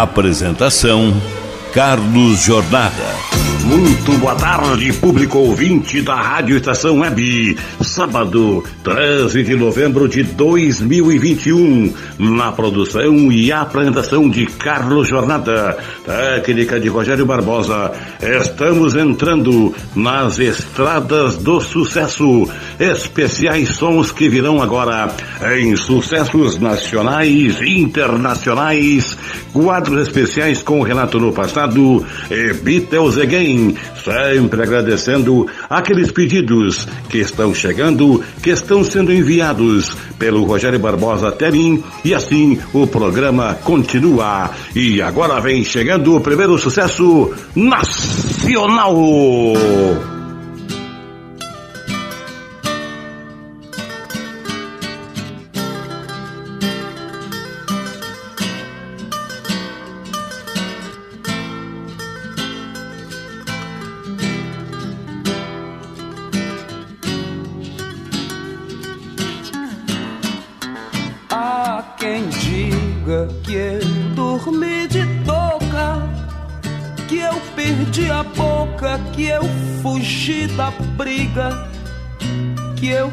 Apresentação: Carlos Jornada. Muito boa tarde, público ouvinte da Rádio Estação Web. Sábado, 13 de novembro de 2021. Na produção e apresentação de Carlos Jornada, técnica de Rogério Barbosa. Estamos entrando nas estradas do sucesso. Especiais sons que virão agora em sucessos nacionais e internacionais. Quadros especiais com Renato no passado e Beatles Again sempre agradecendo aqueles pedidos que estão chegando, que estão sendo enviados pelo Rogério Barbosa Terim e assim o programa continua. E agora vem chegando o primeiro sucesso nacional.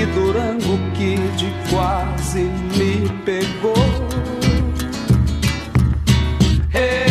que Durango Kid quase me pegou. não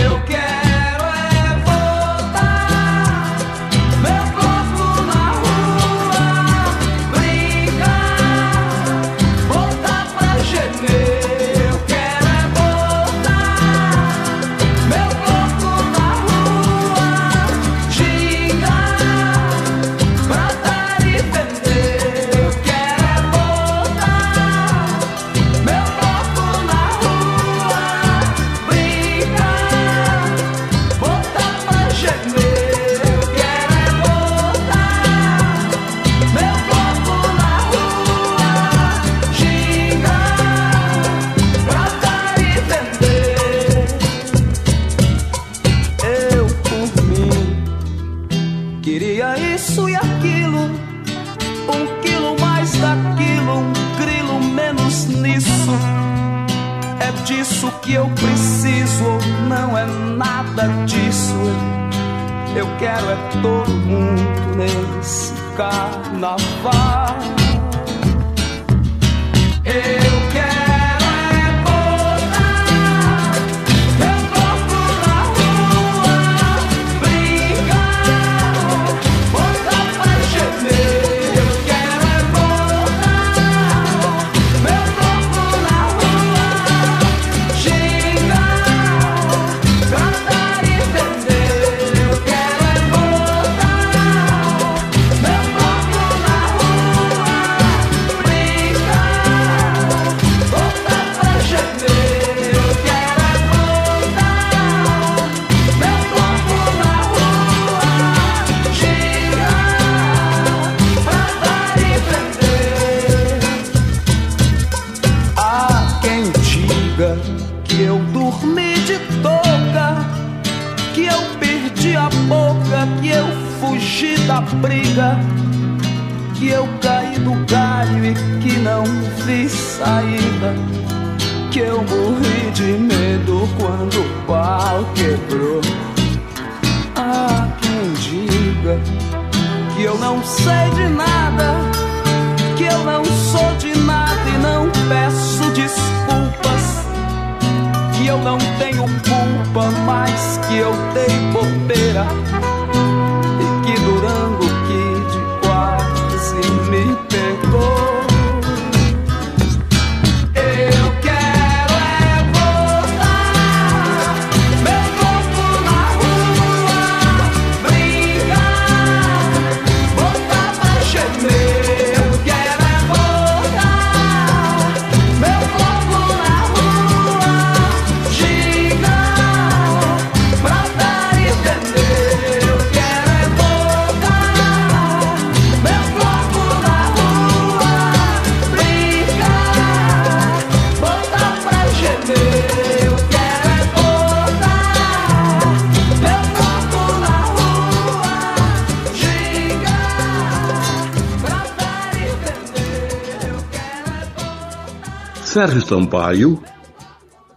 Sérgio Sampaio,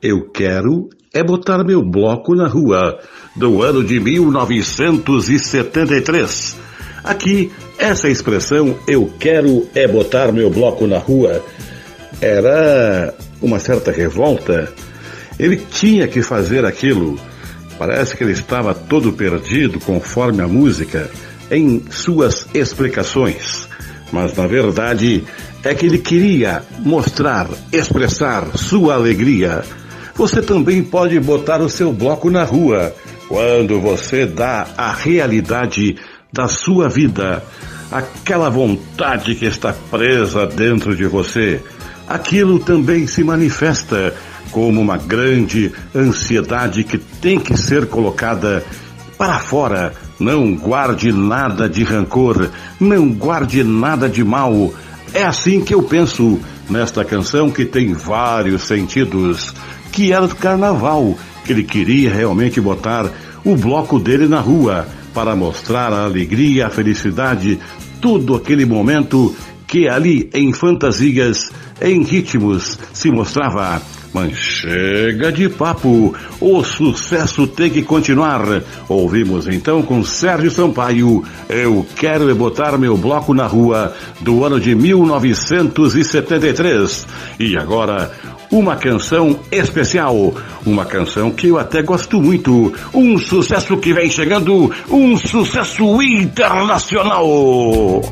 eu quero é botar meu bloco na rua, do ano de 1973. Aqui, essa expressão, eu quero é botar meu bloco na rua, era uma certa revolta. Ele tinha que fazer aquilo. Parece que ele estava todo perdido, conforme a música, em suas explicações. Mas, na verdade, é que ele queria mostrar, expressar sua alegria. Você também pode botar o seu bloco na rua quando você dá a realidade da sua vida, aquela vontade que está presa dentro de você. Aquilo também se manifesta como uma grande ansiedade que tem que ser colocada para fora. Não guarde nada de rancor, não guarde nada de mal é assim que eu penso nesta canção que tem vários sentidos, que era do carnaval, que ele queria realmente botar o bloco dele na rua para mostrar a alegria, a felicidade, todo aquele momento que ali em fantasias, em ritmos, se mostrava mas chega de papo, o sucesso tem que continuar. Ouvimos então com Sérgio Sampaio, Eu Quero é Botar Meu Bloco na Rua, do ano de 1973. E agora, uma canção especial, uma canção que eu até gosto muito, um sucesso que vem chegando, um sucesso internacional.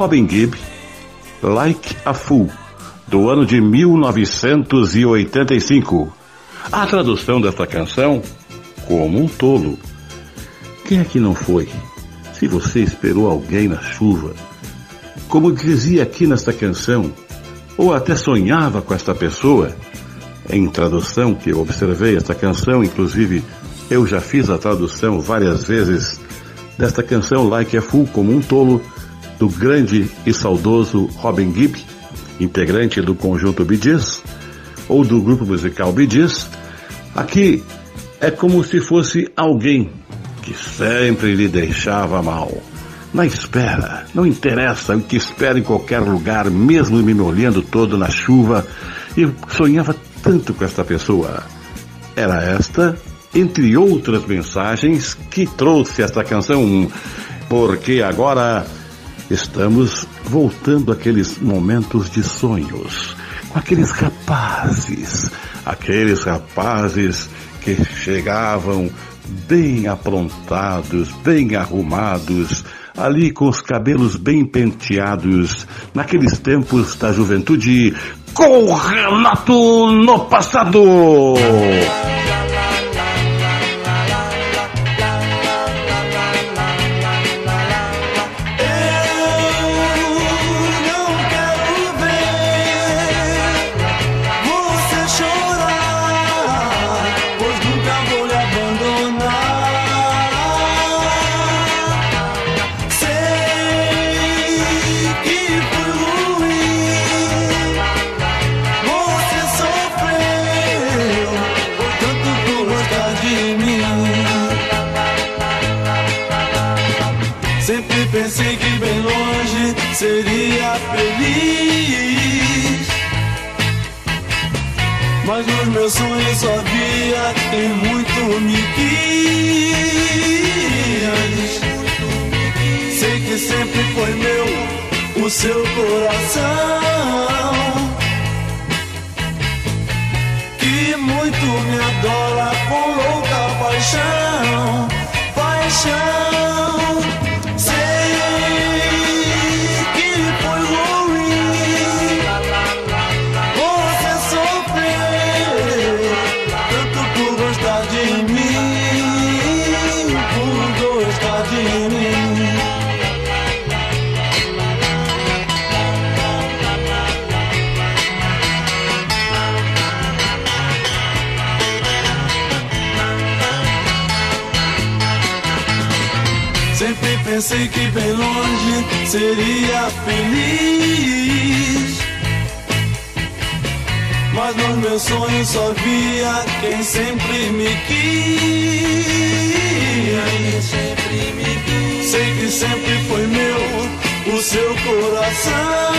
Robin Gibb, Like a Fool, do ano de 1985. A tradução desta canção, como um tolo. Quem é que não foi? Se você esperou alguém na chuva, como dizia aqui nesta canção, ou até sonhava com esta pessoa, em tradução que eu observei esta canção, inclusive eu já fiz a tradução várias vezes desta canção Like a Fool como um tolo do grande e saudoso Robin Gibb, integrante do conjunto Bee Gees, ou do grupo musical Bee Gees. Aqui é como se fosse alguém que sempre lhe deixava mal. Na espera, não interessa o que espera em qualquer lugar, mesmo me molhando todo na chuva, e sonhava tanto com esta pessoa. Era esta, entre outras mensagens, que trouxe esta canção, porque agora estamos voltando àqueles momentos de sonhos, com aqueles rapazes, aqueles rapazes que chegavam bem aprontados, bem arrumados, ali com os cabelos bem penteados, naqueles tempos da juventude, com Renato no passado. Seu coração. Seria feliz. Mas nos meus sonhos só via quem sempre me quis. Sei que sempre foi meu o seu coração.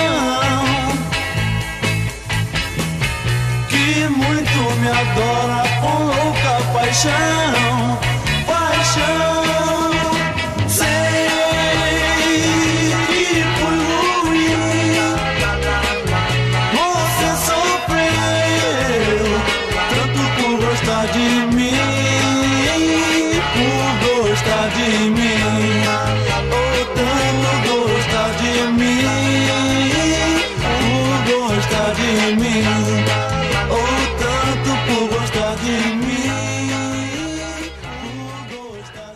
Que muito me adora com louca paixão. Paixão.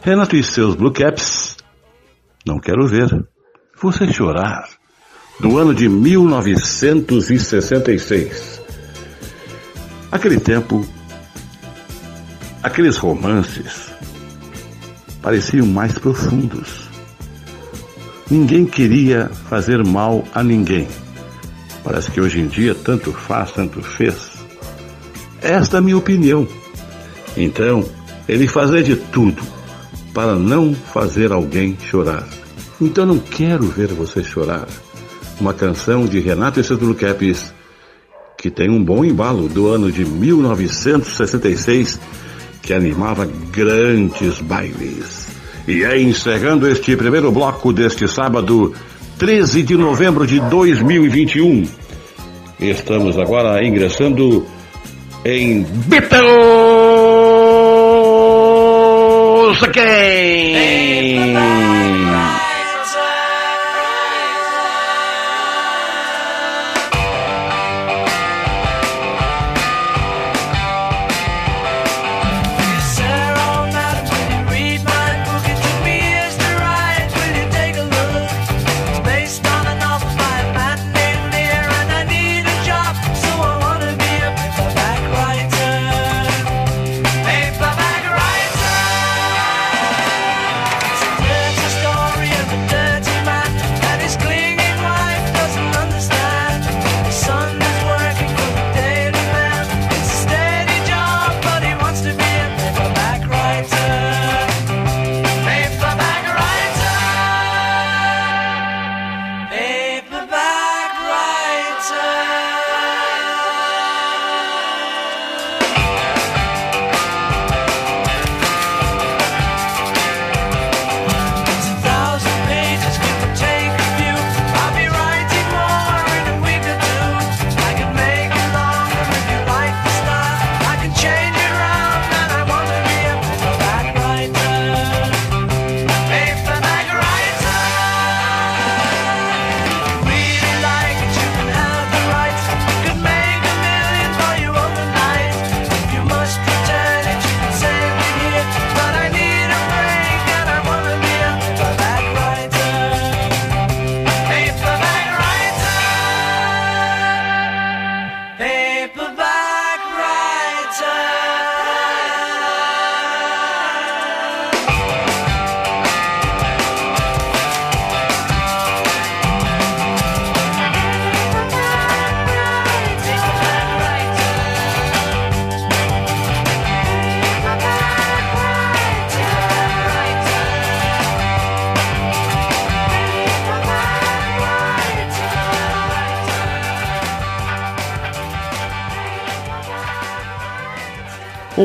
Renato e seus Blue Caps. Não quero ver. Você chorar. Do ano de 1966. Aquele tempo, aqueles romances pareciam mais profundos. Ninguém queria fazer mal a ninguém. Parece que hoje em dia tanto faz, tanto fez. Esta é a minha opinião. Então, ele fazia de tudo para não fazer alguém chorar. Então não quero ver você chorar. Uma canção de Renato e seus Caps que tem um bom embalo do ano de 1966 que animava grandes bailes. E é encerrando este primeiro bloco deste sábado, 13 de novembro de 2021. Estamos agora ingressando em Beatles! again.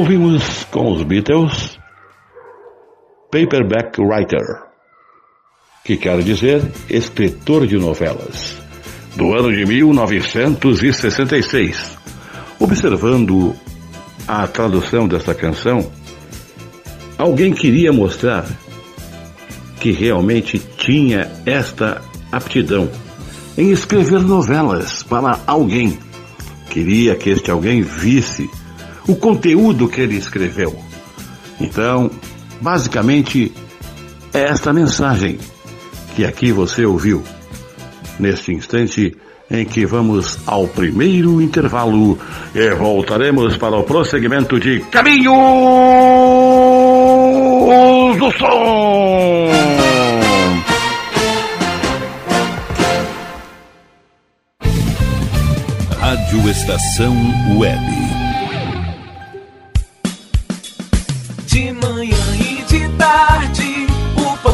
Ouvimos com os Beatles Paperback Writer, que quer dizer escritor de novelas, do ano de 1966. Observando a tradução desta canção, alguém queria mostrar que realmente tinha esta aptidão em escrever novelas para alguém. Queria que este alguém visse o conteúdo que ele escreveu. Então, basicamente, é esta mensagem que aqui você ouviu. Neste instante em que vamos ao primeiro intervalo e voltaremos para o prosseguimento de Caminhos do Som. Rádio Estação Web.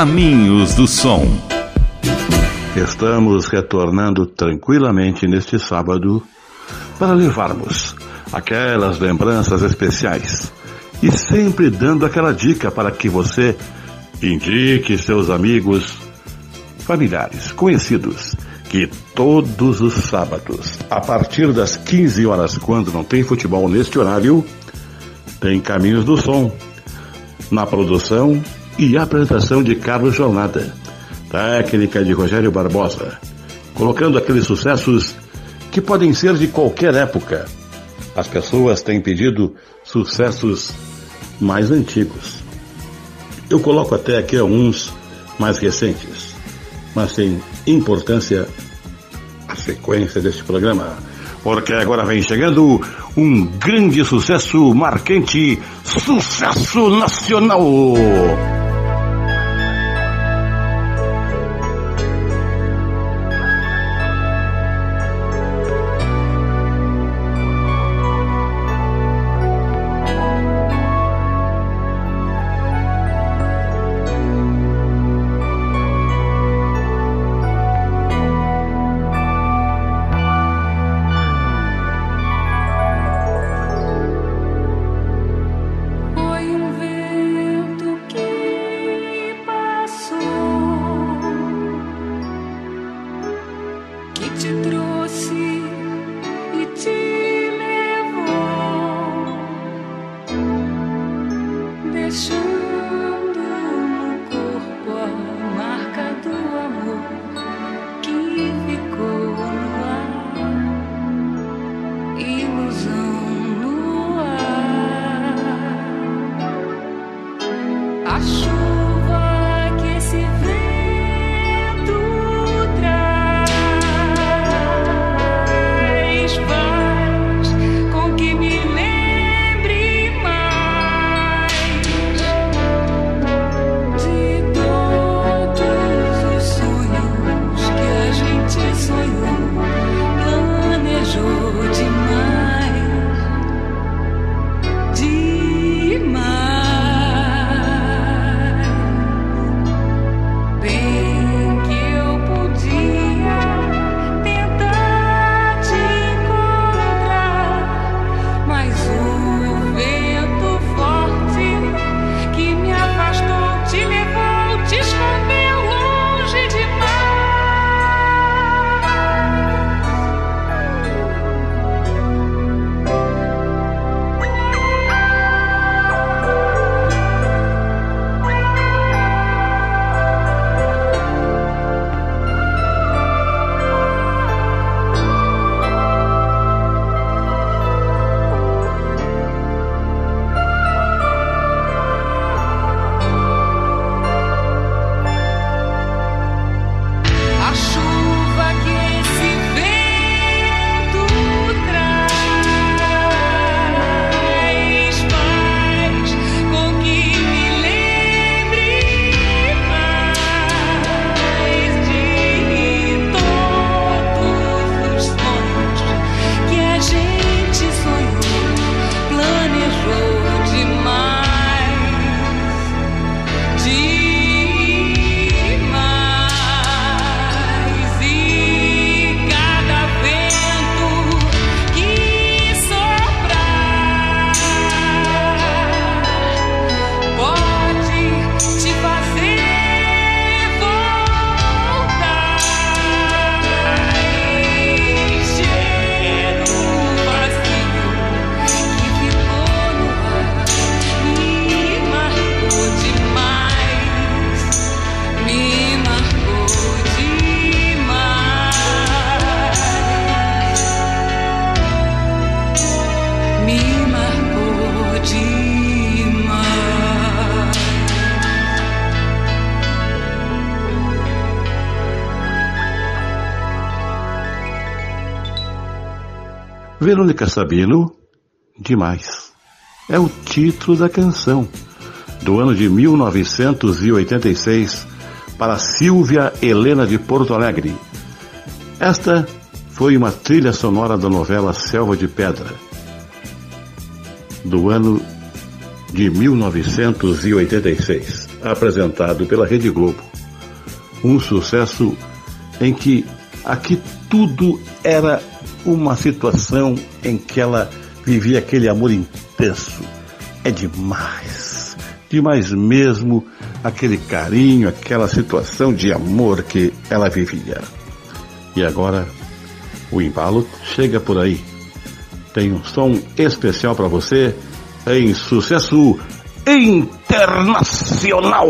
Caminhos do Som. Estamos retornando tranquilamente neste sábado para levarmos aquelas lembranças especiais e sempre dando aquela dica para que você indique seus amigos, familiares, conhecidos, que todos os sábados, a partir das 15 horas, quando não tem futebol neste horário, tem Caminhos do Som. Na produção e apresentação de Carlos Jornada, técnica de Rogério Barbosa, colocando aqueles sucessos que podem ser de qualquer época. As pessoas têm pedido sucessos mais antigos. Eu coloco até aqui alguns mais recentes, mas tem importância a sequência deste programa, porque agora vem chegando um grande sucesso marcante, sucesso nacional. Verônica Sabino, Demais. É o título da canção, do ano de 1986, para Silvia Helena de Porto Alegre. Esta foi uma trilha sonora da novela Selva de Pedra, do ano de 1986, apresentado pela Rede Globo. Um sucesso em que aqui tudo era uma situação em que ela vivia aquele amor intenso. É demais, demais mesmo aquele carinho, aquela situação de amor que ela vivia. E agora o embalo chega por aí. Tem um som especial para você em sucesso internacional.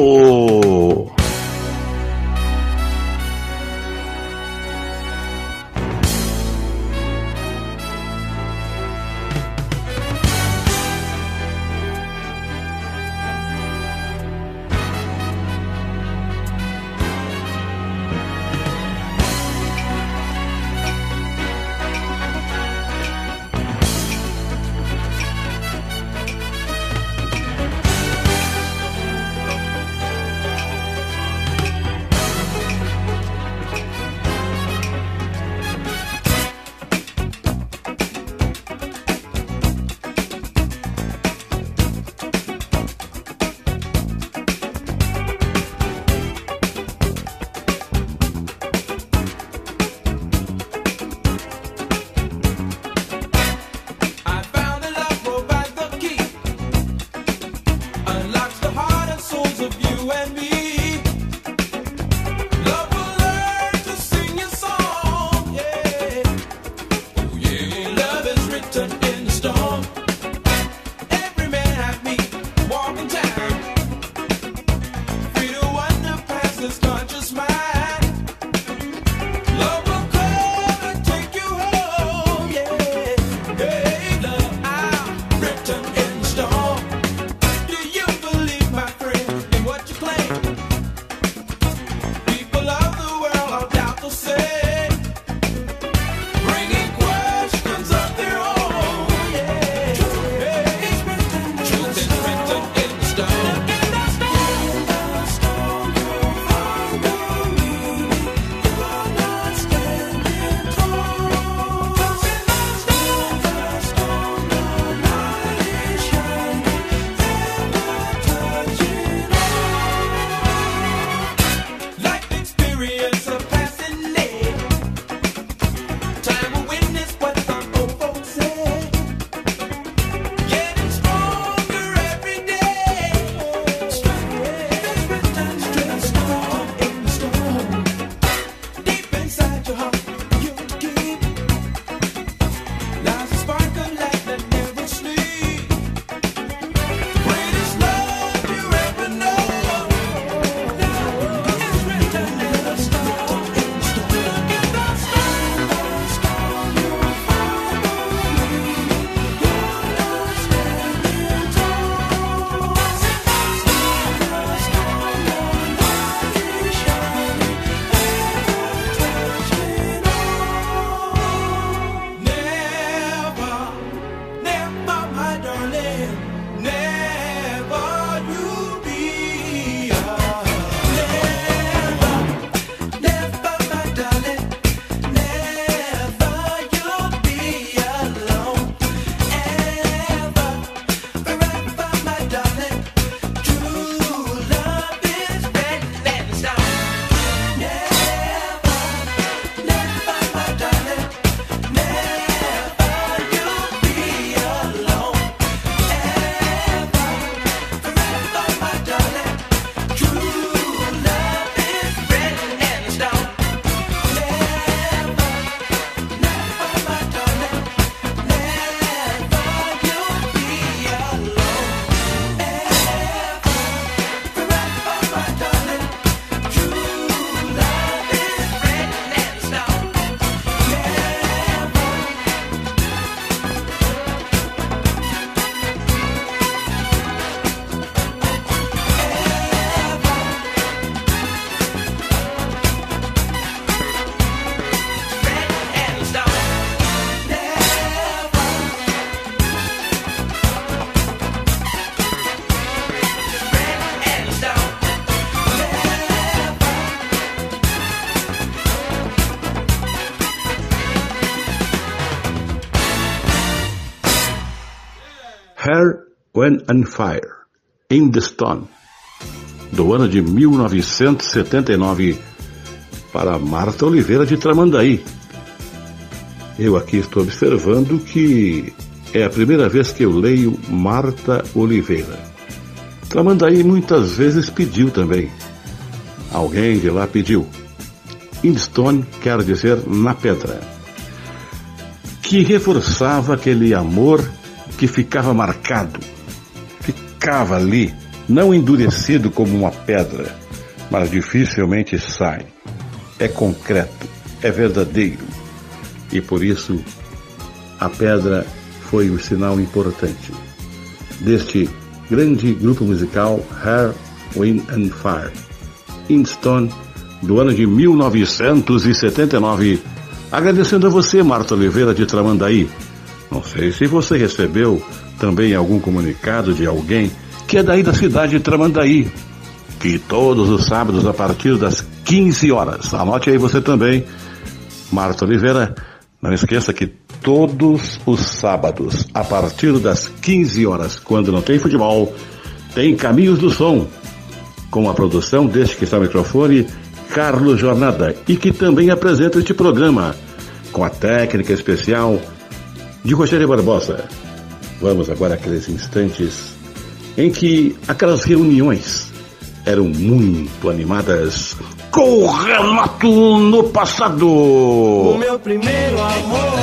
When and Fire, In the Stone, do ano de 1979, para Marta Oliveira de Tramandaí. Eu aqui estou observando que é a primeira vez que eu leio Marta Oliveira. Tramandaí muitas vezes pediu também. Alguém de lá pediu. In stone quer dizer na pedra. Que reforçava aquele amor que ficava marcado, ficava ali, não endurecido como uma pedra, mas dificilmente sai. É concreto, é verdadeiro. E por isso a pedra foi o sinal importante deste grande grupo musical Hair, Wind and Fire. In Stone, do ano de 1979. Agradecendo a você, Marta Oliveira de Tramandaí. Não sei se você recebeu também algum comunicado de alguém que é daí da cidade de Tramandaí, que todos os sábados a partir das 15 horas. Anote aí você também, Marta Oliveira. Não esqueça que todos os sábados, a partir das 15 horas, quando não tem futebol, tem Caminhos do Som, com a produção deste que está no microfone, Carlos Jornada, e que também apresenta este programa, com a técnica especial de Rogério Barbosa. Vamos agora àqueles instantes em que aquelas reuniões eram muito animadas com o Renato no passado. O meu primeiro amor,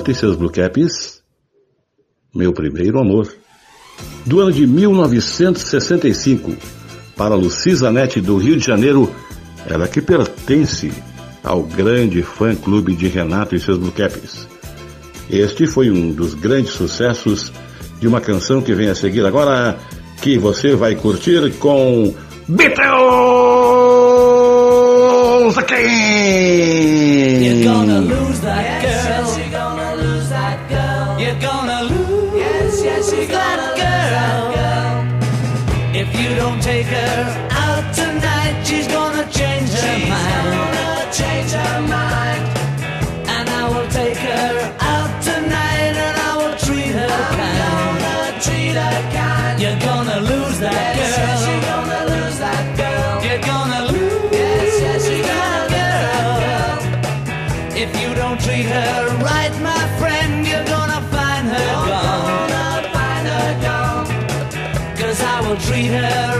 Renato e seus Blue Caps, Meu Primeiro Amor, do ano de 1965, para Lucisa Nete do Rio de Janeiro, ela que pertence ao grande fã-clube de Renato e seus Blue Caps. Este foi um dos grandes sucessos de uma canção que vem a seguir agora, que você vai curtir com Beatles aqui! Take her out tonight, she's gonna change her mind. She's Gonna change her mind. And I will take her out tonight, and I will treat her kind. Gonna treat her kind. You're gonna lose that girl. Yes, you're gonna lose that girl. You're gonna lose. Yes, yes, you're gonna lose that girl. If you don't treat her right, my friend, you're gonna find her gone. Find her gone. Cause I will treat her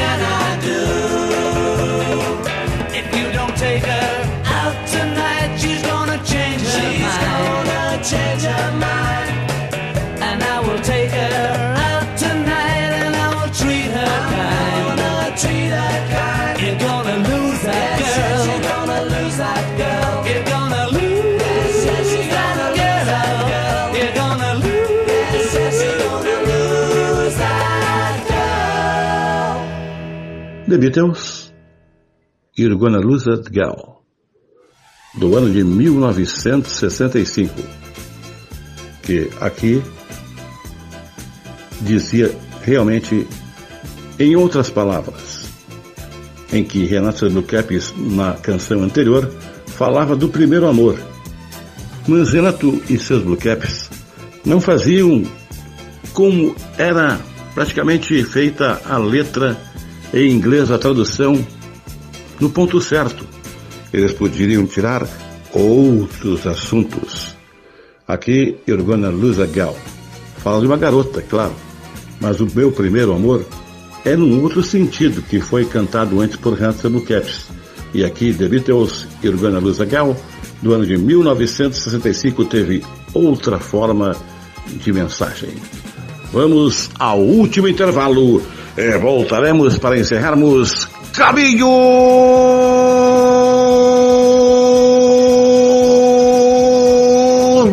I The Beatles, You're Gonna Lose That Girl, do ano de 1965, que aqui dizia realmente, em outras palavras, em que Renato Luquepes, na canção anterior, falava do primeiro amor. Mas Renato e seus Blue Caps não faziam como era praticamente feita a letra em inglês, a tradução, no ponto certo. Eles poderiam tirar outros assuntos. Aqui, You're Gonna Lose a Gal. Fala de uma garota, claro. Mas o meu primeiro amor é num outro sentido, que foi cantado antes por Hansa Caps. E aqui, The Beatles, You're Gonna Lose a Gal, do ano de 1965, teve outra forma de mensagem. Vamos ao último intervalo. É, voltaremos para encerrarmos Caminhos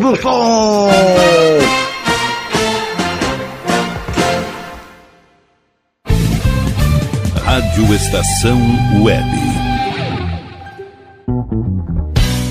do Som. Rádio Estação Web.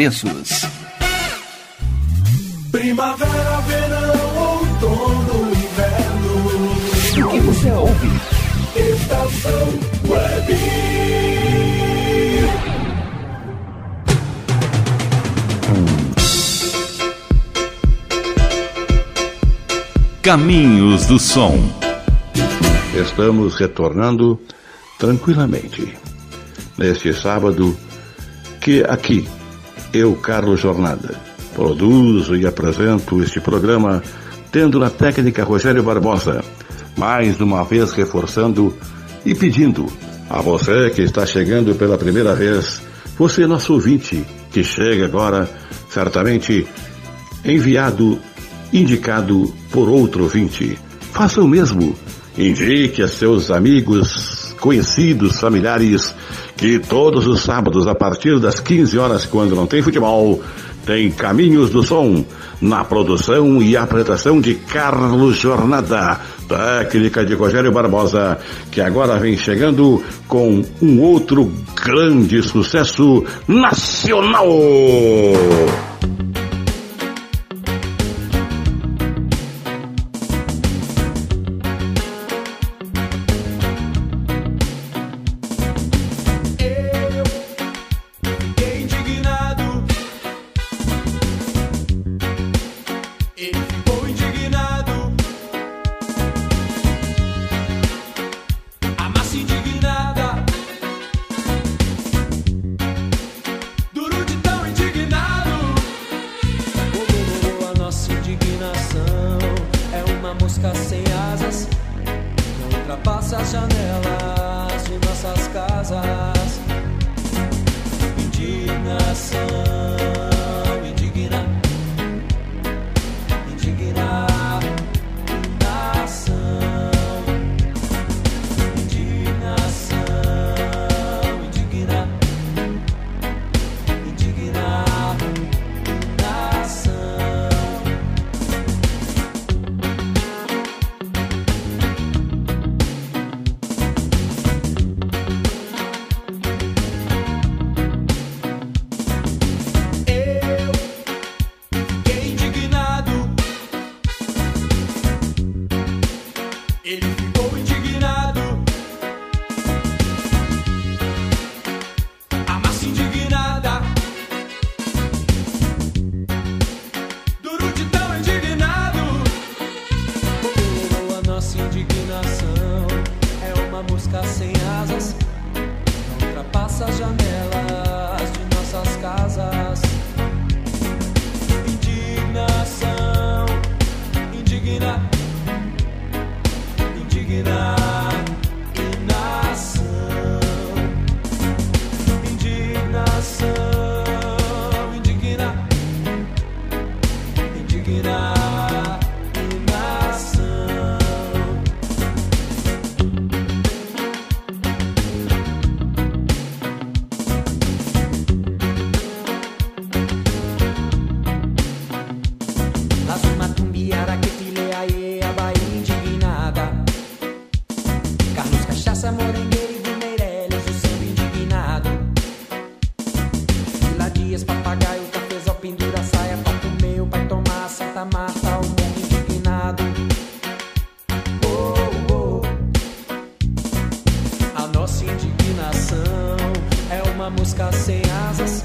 preços. Primavera, verão, outono, inverno. O que você ouve? Estação Web. Caminhos do Som. Estamos retornando tranquilamente neste sábado que aqui eu, Carlos Jornada, produzo e apresento este programa tendo na técnica Rogério Barbosa, mais uma vez reforçando e pedindo a você que está chegando pela primeira vez, você nosso ouvinte, que chega agora, certamente enviado, indicado por outro ouvinte. Faça o mesmo. Indique a seus amigos, conhecidos, familiares, que todos os sábados, a partir das 15 horas, quando não tem futebol, tem Caminhos do Som, na produção e apresentação de Carlos Jornada, técnica de Rogério Barbosa, que agora vem chegando com um outro grande sucesso nacional. moscas sem asas não ultrapassa as janelas de nossas casas. Indignação. mata, o mundo indignado. Oh, oh. A nossa indignação é uma mosca sem asas.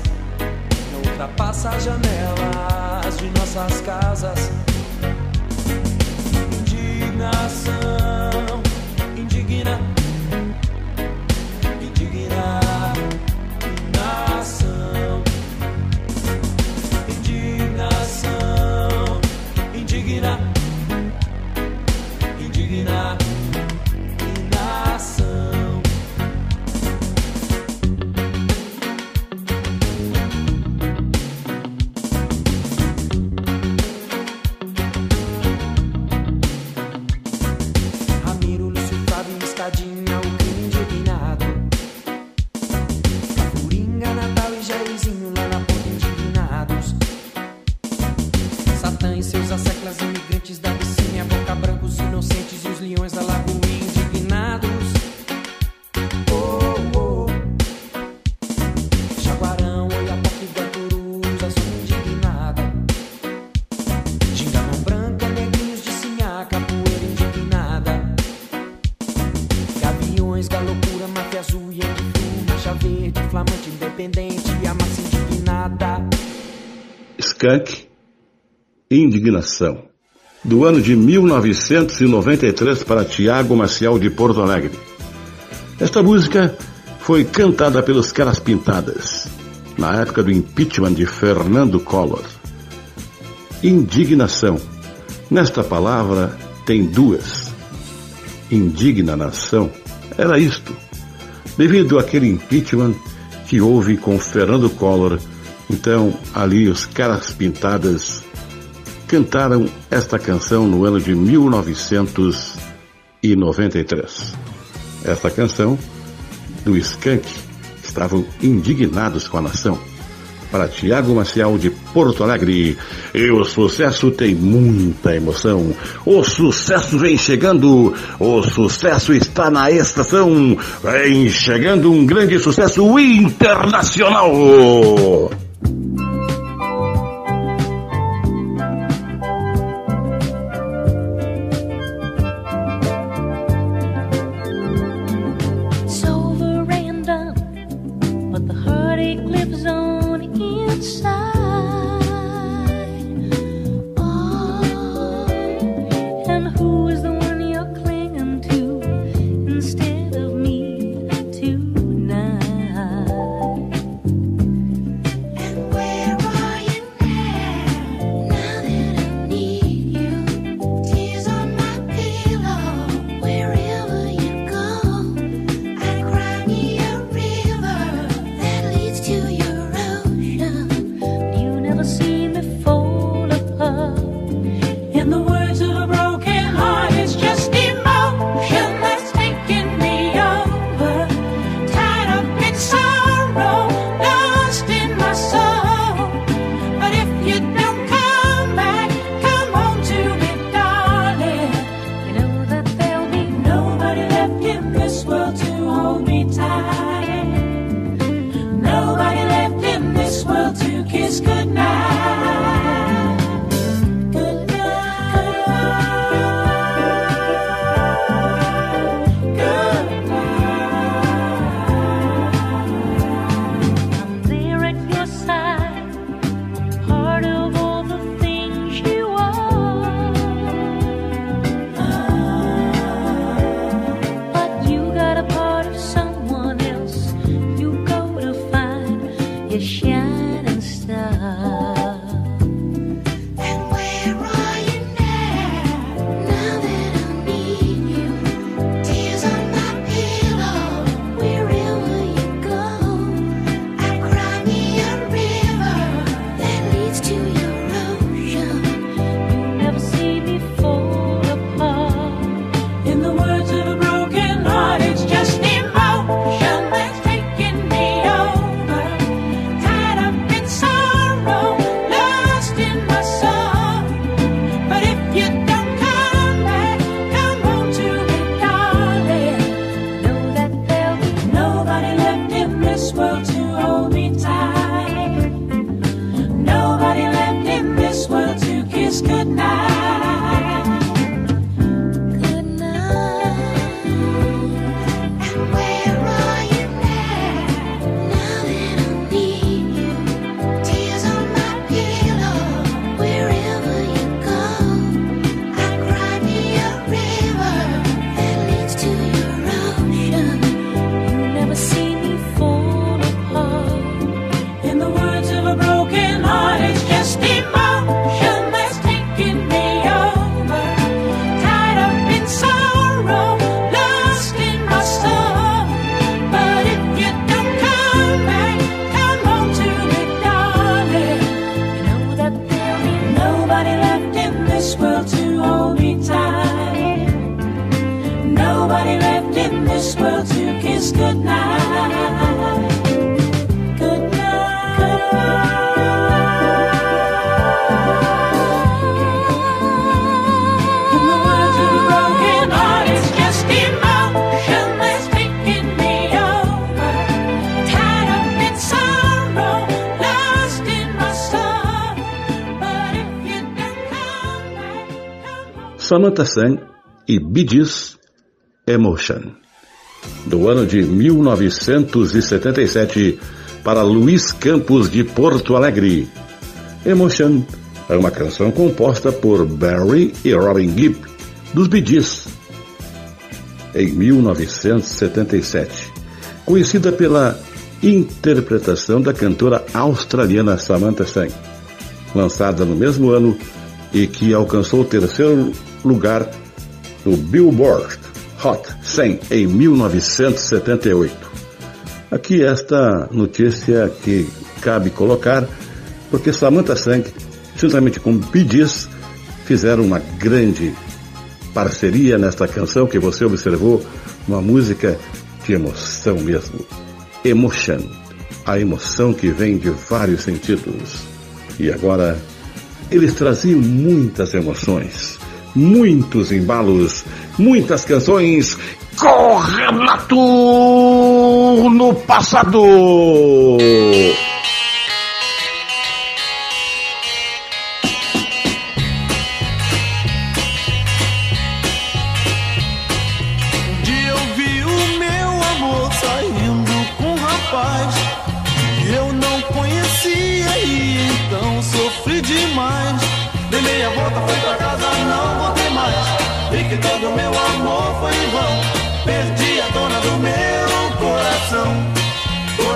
Não ultrapassa as janelas de nossas casas. Indignação, indigna. Indignação. Do ano de 1993 para Tiago Maciel de Porto Alegre. Esta música foi cantada pelos Caras Pintadas, na época do impeachment de Fernando Collor. Indignação. Nesta palavra tem duas. Indigna nação era isto, devido àquele impeachment que houve com Fernando Collor então, ali os Caras Pintadas cantaram esta canção no ano de 1993. Esta canção do Skank estavam indignados com a nação. Para Tiago Maciel de Porto Alegre, e o sucesso tem muita emoção. O sucesso vem chegando, o sucesso está na estação, vem chegando um grande sucesso internacional. Samantha Sun e Bee Gees Emotion. Do ano de 1977 para Luiz Campos de Porto Alegre. Emotion é uma canção composta por Barry e Robin Gibb, dos Bee Gees, em 1977, conhecida pela interpretação da cantora australiana Samantha Sun, lançada no mesmo ano e que alcançou o terceiro lugar no Billboard Hot 100 em 1978. Aqui esta notícia que cabe colocar, porque Samantha Sun, juntamente com Gees, fizeram uma grande parceria nesta canção que você observou, uma música de emoção mesmo. Emotion, a emoção que vem de vários sentidos. E agora, eles traziam muitas emoções, muitos embalos, muitas canções com Renato no passado.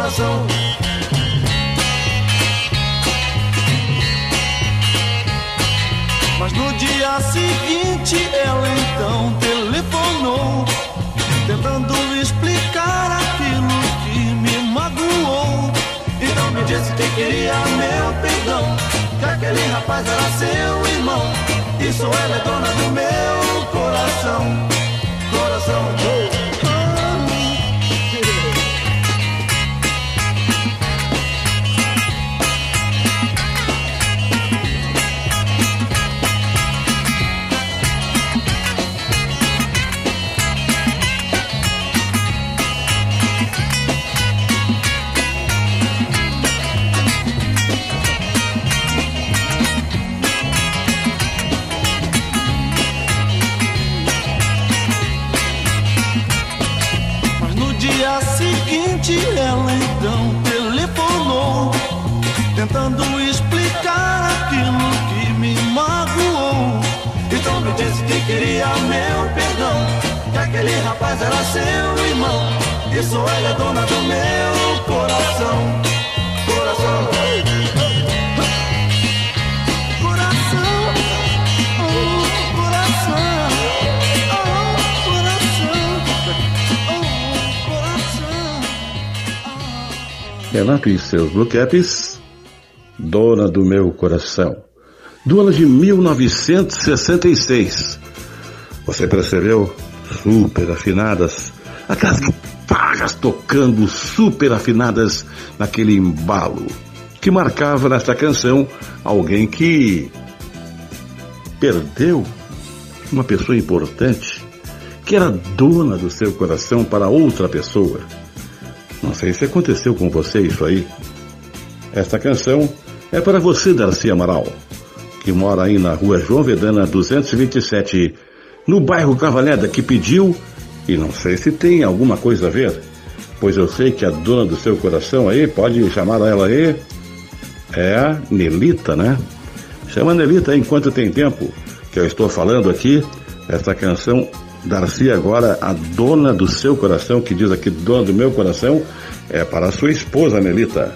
Coração. Mas no dia seguinte ela então telefonou, tentando explicar aquilo que me magoou. Então me disse que queria meu perdão, que aquele rapaz era seu irmão. Isso ela é dona do meu coração, coração. Meu perdão, que aquele rapaz era seu irmão. Isso ela é dona do meu coração, coração. Coração, oh, coração, coração. Renato e seus Blue Caps, Dona do Meu Coração, do ano de 1966. Você percebeu? Super afinadas, aquelas guitarras tocando super afinadas naquele embalo, que marcava nesta canção alguém que perdeu uma pessoa importante, que era dona do seu coração para outra pessoa. Não sei se aconteceu com você isso aí. Esta canção é para você, Darcy Amaral, que mora aí na rua João Vedana 227, no bairro Cavalheda, que pediu, e não sei se tem alguma coisa a ver, pois eu sei que a dona do seu coração aí, pode chamar ela aí, é a Nelita, né? Chama a Nelita enquanto tem tempo, que eu estou falando aqui, esta canção Darcy agora, a dona do seu coração, que diz aqui dona do meu coração, é para a sua esposa, Nelita.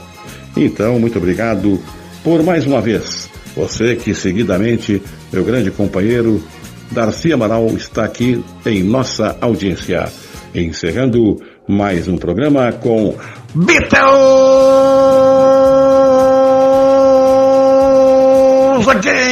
Então, muito obrigado por mais uma vez. Você que seguidamente, meu grande companheiro, Darcy Amaral, está aqui em nossa audiência. Encerrando mais um programa com Beatles Again!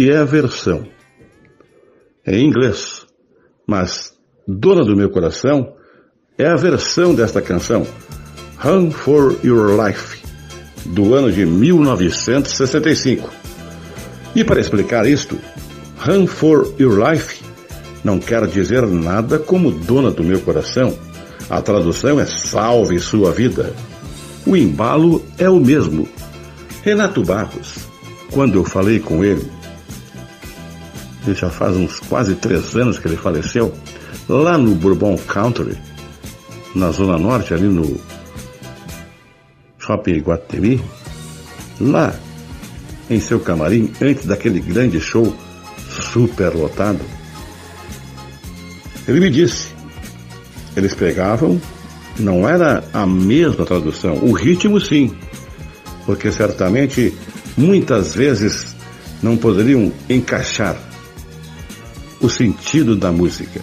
Que é a versão. É em inglês, mas Dona do Meu Coração é a versão desta canção, Run for Your Life, do ano de 1965. E para explicar isto, Run for Your Life não quer dizer nada como Dona do Meu Coração. A tradução é Salve Sua Vida. O embalo é o mesmo. Renato Barros, quando eu falei com ele, ele já faz uns quase três anos que ele faleceu, lá no Bourbon Country, na Zona Norte, ali no Shopping Iguatemi, lá em seu camarim, antes daquele grande show super lotado. Ele me disse, eles pegavam, não era a mesma tradução, o ritmo sim, porque certamente muitas vezes não poderiam encaixar o sentido da música.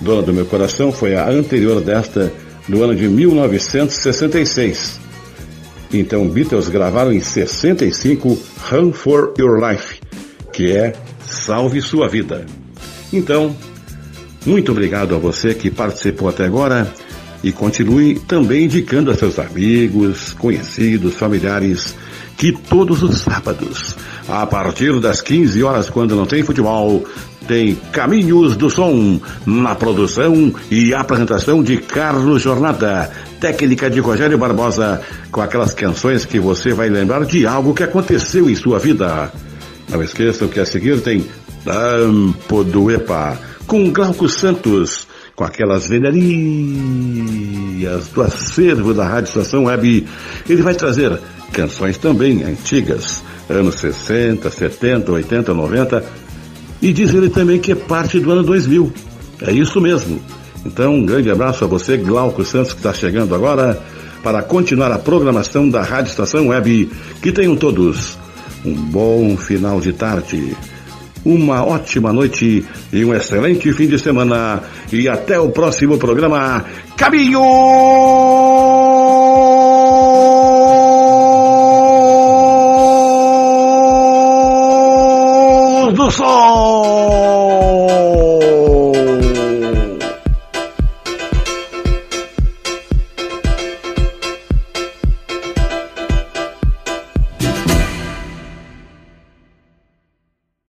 Dona do Meu Coração foi a anterior desta, do ano de 1966. Então, Beatles gravaram em 65 Run for Your Life, que é Salve Sua Vida. Então, muito obrigado a você que participou até agora e continue também indicando a seus amigos, conhecidos, familiares, que todos os sábados, a partir das 15 horas, quando não tem futebol, tem Caminhos do Som, na produção e apresentação de Carlos Jornada, técnica de Rogério Barbosa, com aquelas canções que você vai lembrar de algo que aconteceu em sua vida. Não esqueçam que a seguir tem Tampo do Epa, com Glauco Santos, com aquelas velharias do acervo da Rádio Estação Web. Ele vai trazer canções também antigas, anos 60, 70, 80, 90, e diz ele também que é parte do ano 2000. É isso mesmo. Então, um grande abraço a você, Glauco Santos, que está chegando agora para continuar a programação da Rádio Estação Web. Que tenham todos um bom final de tarde, uma ótima noite e um excelente fim de semana. E até o próximo programa. Caminho!